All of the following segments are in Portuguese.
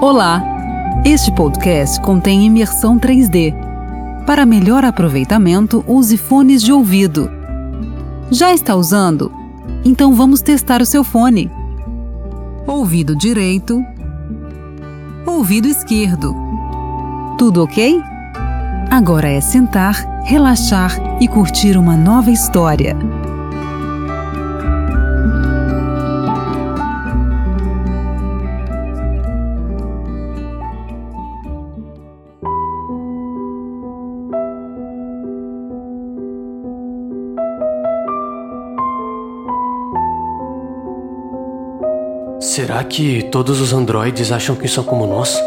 Olá! Este podcast contém imersão 3D. Para melhor aproveitamento, use fones de ouvido. Já está usando? Então vamos testar o seu fone. Ouvido direito. Ouvido esquerdo. Tudo ok? Agora é sentar, relaxar e curtir uma nova história. Será que todos os androides acham que são como nós?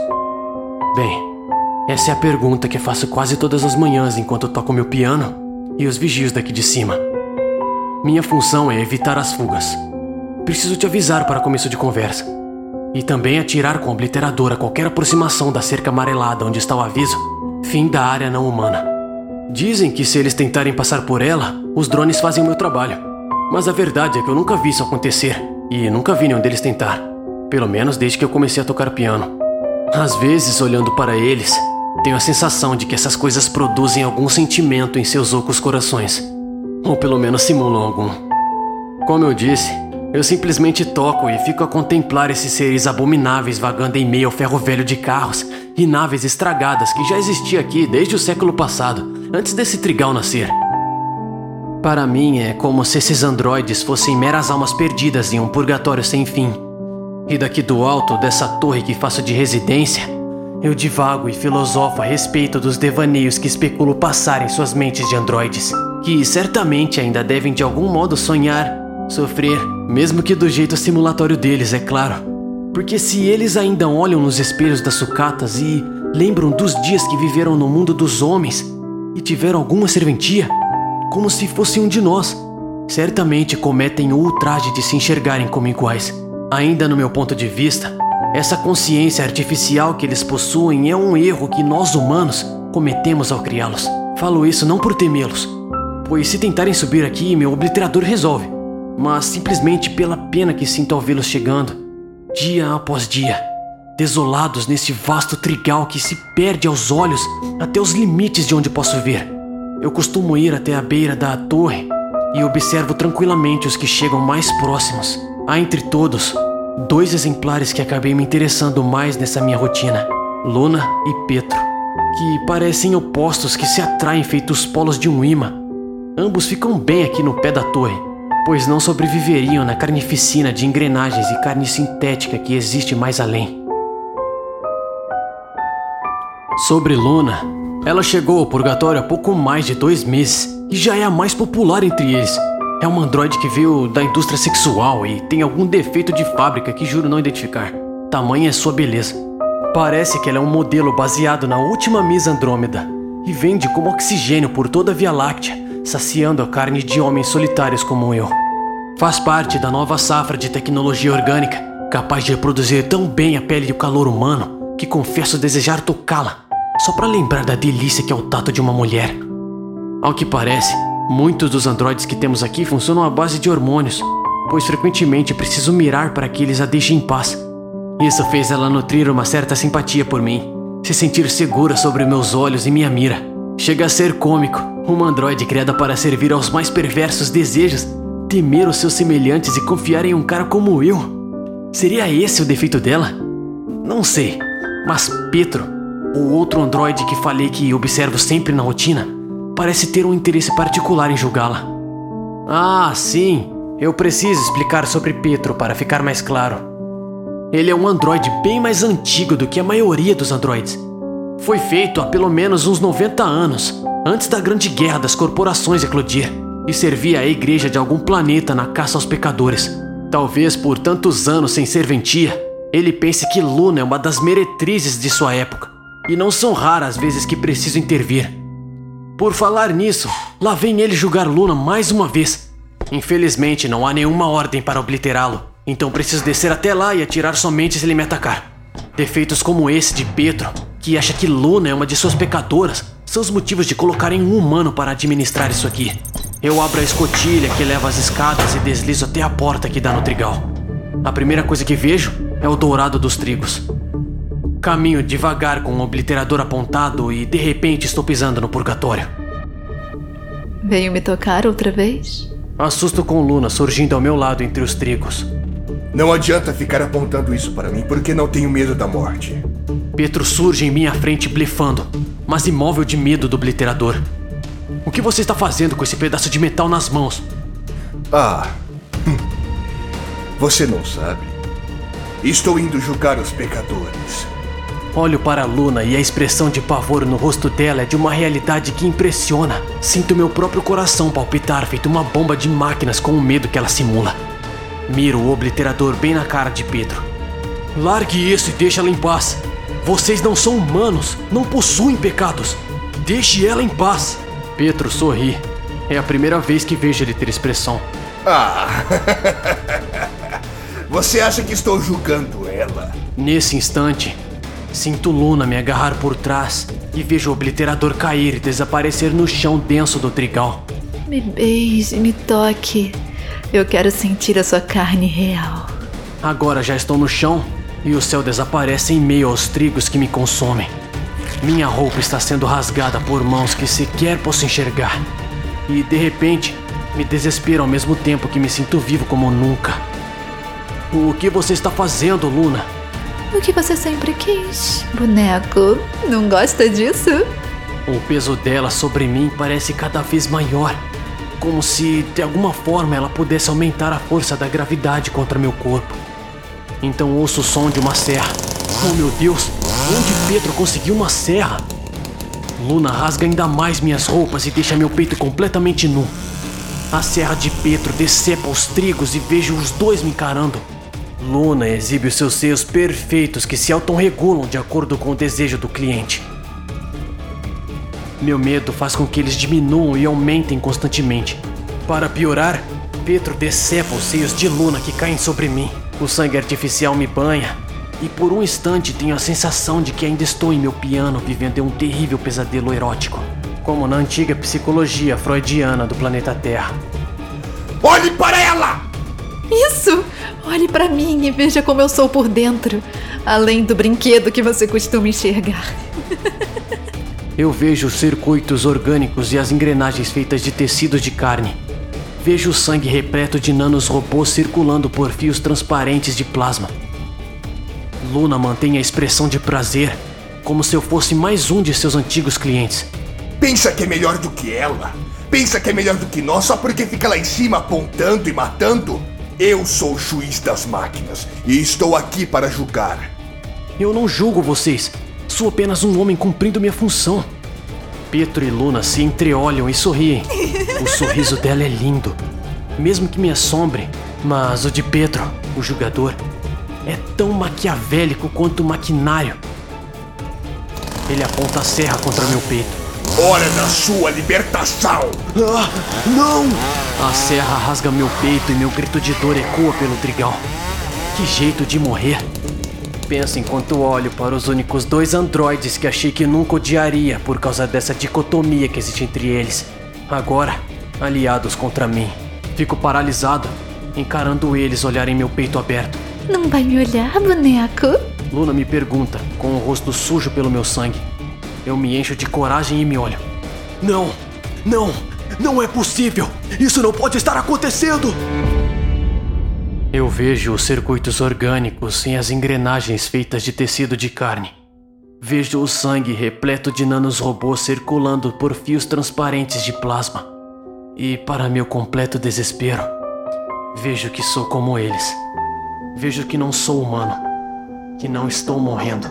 Bem, essa é a pergunta que faço quase todas as manhãs enquanto toco meu piano e os vigios daqui de cima. Minha função é evitar as fugas. Preciso te avisar para começo de conversa. E também atirar com obliteradora qualquer aproximação da cerca amarelada onde está o aviso fim da área não humana. Dizem que se eles tentarem passar por ela, os drones fazem o meu trabalho. Mas a verdade é que eu nunca vi isso acontecer e nunca vi nenhum deles tentar. Pelo menos desde que eu comecei a tocar piano. Às vezes, olhando para eles, tenho a sensação de que essas coisas produzem algum sentimento em seus ocos corações. Ou pelo menos simulam algum. Como eu disse, eu simplesmente toco e fico a contemplar esses seres abomináveis vagando em meio ao ferro velho de carros e naves estragadas que já existia aqui desde o século passado, antes desse trigal nascer. Para mim é como se esses androides fossem meras almas perdidas em um purgatório sem fim. E daqui do alto dessa torre que faço de residência, eu divago e filosofo a respeito dos devaneios que especulo passar em suas mentes de androides, que certamente ainda devem de algum modo sonhar, sofrer, mesmo que do jeito simulatório deles, é claro. Porque se eles ainda olham nos espelhos das sucatas e lembram dos dias que viveram no mundo dos homens e tiveram alguma serventia, como se fossem um de nós, certamente cometem o ultraje de se enxergarem como iguais. Ainda no meu ponto de vista, essa consciência artificial que eles possuem é um erro que nós humanos cometemos ao criá-los. Falo isso não por temê-los, pois se tentarem subir aqui, meu obliterador resolve, mas simplesmente pela pena que sinto ao vê-los chegando, dia após dia, desolados nesse vasto trigal que se perde aos olhos até os limites de onde posso ver. Eu costumo ir até a beira da torre e observo tranquilamente os que chegam mais próximos. Há entre todos dois exemplares que acabei me interessando mais nessa minha rotina: Luna e Petro, que parecem opostos que se atraem feitos polos de um imã. Ambos ficam bem aqui no pé da torre, pois não sobreviveriam na carnificina de engrenagens e carne sintética que existe mais além. Sobre Luna, ela chegou ao purgatório há pouco mais de dois meses e já é a mais popular entre eles. É uma androide que veio da indústria sexual e tem algum defeito de fábrica que juro não identificar. Tamanha é sua beleza. Parece que ela é um modelo baseado na última Miss Andrômeda e vende como oxigênio por toda a Via Láctea, saciando a carne de homens solitários como eu. Faz parte da nova safra de tecnologia orgânica, capaz de reproduzir tão bem a pele e o calor humano que confesso desejar tocá-la, só para lembrar da delícia que é o tato de uma mulher. Ao que parece, Muitos dos androides que temos aqui funcionam à base de hormônios, pois frequentemente preciso mirar para que eles a deixem em paz. Isso fez ela nutrir uma certa simpatia por mim, se sentir segura sobre meus olhos e minha mira. Chega a ser cômico, uma androide criada para servir aos mais perversos desejos, temer os seus semelhantes e confiar em um cara como eu. Seria esse o defeito dela? Não sei, mas Petro, o outro androide que falei que observo sempre na rotina, parece ter um interesse particular em julgá-la. Ah, sim, eu preciso explicar sobre Petro para ficar mais claro. Ele é um androide bem mais antigo do que a maioria dos androides. Foi feito há pelo menos uns 90 anos, antes da Grande Guerra das Corporações eclodir, e servia à igreja de algum planeta na caça aos pecadores. Talvez por tantos anos sem serventia, ele pense que Luna é uma das meretrizes de sua época, e não são raras as vezes que preciso intervir. Por falar nisso, lá vem ele julgar Luna mais uma vez. Infelizmente, não há nenhuma ordem para obliterá-lo, então preciso descer até lá e atirar somente se ele me atacar. Defeitos como esse de Pedro, que acha que Luna é uma de suas pecadoras, são os motivos de colocarem um humano para administrar isso aqui. Eu abro a escotilha que leva às escadas e deslizo até a porta que dá no trigal. A primeira coisa que vejo é o dourado dos trigos. Caminho devagar com o obliterador apontado e de repente estou pisando no purgatório. Veio me tocar outra vez? Assusto com Luna surgindo ao meu lado entre os trigos. Não adianta ficar apontando isso para mim porque não tenho medo da morte. Pietro surge em minha frente blefando, mas imóvel de medo do obliterador. O que você está fazendo com esse pedaço de metal nas mãos? Ah, hum. você não sabe. Estou indo julgar os pecadores. Olho para a Luna e a expressão de pavor no rosto dela é de uma realidade que impressiona. Sinto meu próprio coração palpitar feito uma bomba de máquinas com o medo que ela simula. Miro o obliterador bem na cara de Pedro. Largue isso e deixe-la em paz. Vocês não são humanos, não possuem pecados. Deixe ela em paz. Pedro sorri. É a primeira vez que vejo ele ter expressão. Ah! Você acha que estou julgando ela? Nesse instante, Sinto Luna me agarrar por trás e vejo o obliterador cair e desaparecer no chão denso do trigal. Me beije, me toque. Eu quero sentir a sua carne real. Agora já estou no chão e o céu desaparece em meio aos trigos que me consomem. Minha roupa está sendo rasgada por mãos que sequer posso enxergar. E de repente, me desespero ao mesmo tempo que me sinto vivo como nunca. O que você está fazendo, Luna? O que você sempre quis, boneco. Não gosta disso? O peso dela sobre mim parece cada vez maior. Como se, de alguma forma, ela pudesse aumentar a força da gravidade contra meu corpo. Então ouço o som de uma serra. Oh meu Deus, onde Pedro conseguiu uma serra? Luna rasga ainda mais minhas roupas e deixa meu peito completamente nu. A serra de Pedro decepa os trigos e vejo os dois me encarando. Luna exibe os seus seios perfeitos que se autorregulam de acordo com o desejo do cliente. Meu medo faz com que eles diminuam e aumentem constantemente. Para piorar, Pedro decepa os seios de Luna que caem sobre mim. O sangue artificial me banha, e por um instante tenho a sensação de que ainda estou em meu piano vivendo um terrível pesadelo erótico, como na antiga psicologia freudiana do planeta Terra. Olhe para ela! Isso! Olhe para mim e veja como eu sou por dentro, além do brinquedo que você costuma enxergar. eu vejo os circuitos orgânicos e as engrenagens feitas de tecidos de carne. Vejo o sangue repleto de nanos robôs circulando por fios transparentes de plasma. Luna mantém a expressão de prazer, como se eu fosse mais um de seus antigos clientes. Pensa que é melhor do que ela? Pensa que é melhor do que nós só porque fica lá em cima apontando e matando? Eu sou o juiz das máquinas e estou aqui para julgar. Eu não julgo vocês. Sou apenas um homem cumprindo minha função. Pietro e Luna se entreolham e sorriem. O sorriso dela é lindo, mesmo que me assombre. Mas o de Pedro, o julgador, é tão maquiavélico quanto maquinário. Ele aponta a serra contra meu peito. Hora da sua libertação! Ah, não! A serra rasga meu peito e meu grito de dor ecoa pelo trigal. Que jeito de morrer! Penso enquanto olho para os únicos dois androides que achei que nunca odiaria por causa dessa dicotomia que existe entre eles. Agora, aliados contra mim. Fico paralisado, encarando eles olharem meu peito aberto. Não vai me olhar, boneco? Luna me pergunta, com o rosto sujo pelo meu sangue. Eu me encho de coragem e me olho. Não! Não! Não é possível! Isso não pode estar acontecendo! Eu vejo os circuitos orgânicos e as engrenagens feitas de tecido de carne. Vejo o sangue repleto de nanos robôs circulando por fios transparentes de plasma. E, para meu completo desespero, vejo que sou como eles. Vejo que não sou humano, que não estou morrendo,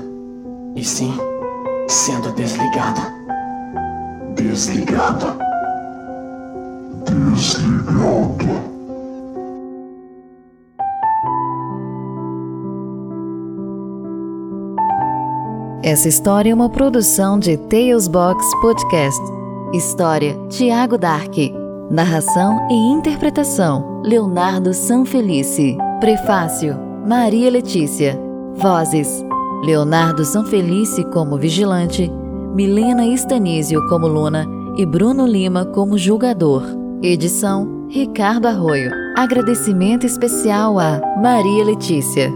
e sim sendo desligado. Desligado. Desligado. Essa história é uma produção de Tales Box Podcast. História: Tiago Dark. Narração e interpretação: Leonardo Sanfelice. Prefácio: Maria Letícia. Vozes: Leonardo Sanfelice como vigilante, Milena Stanísio como Luna e Bruno Lima como julgador. Edição Ricardo Arroio. Agradecimento especial a Maria Letícia.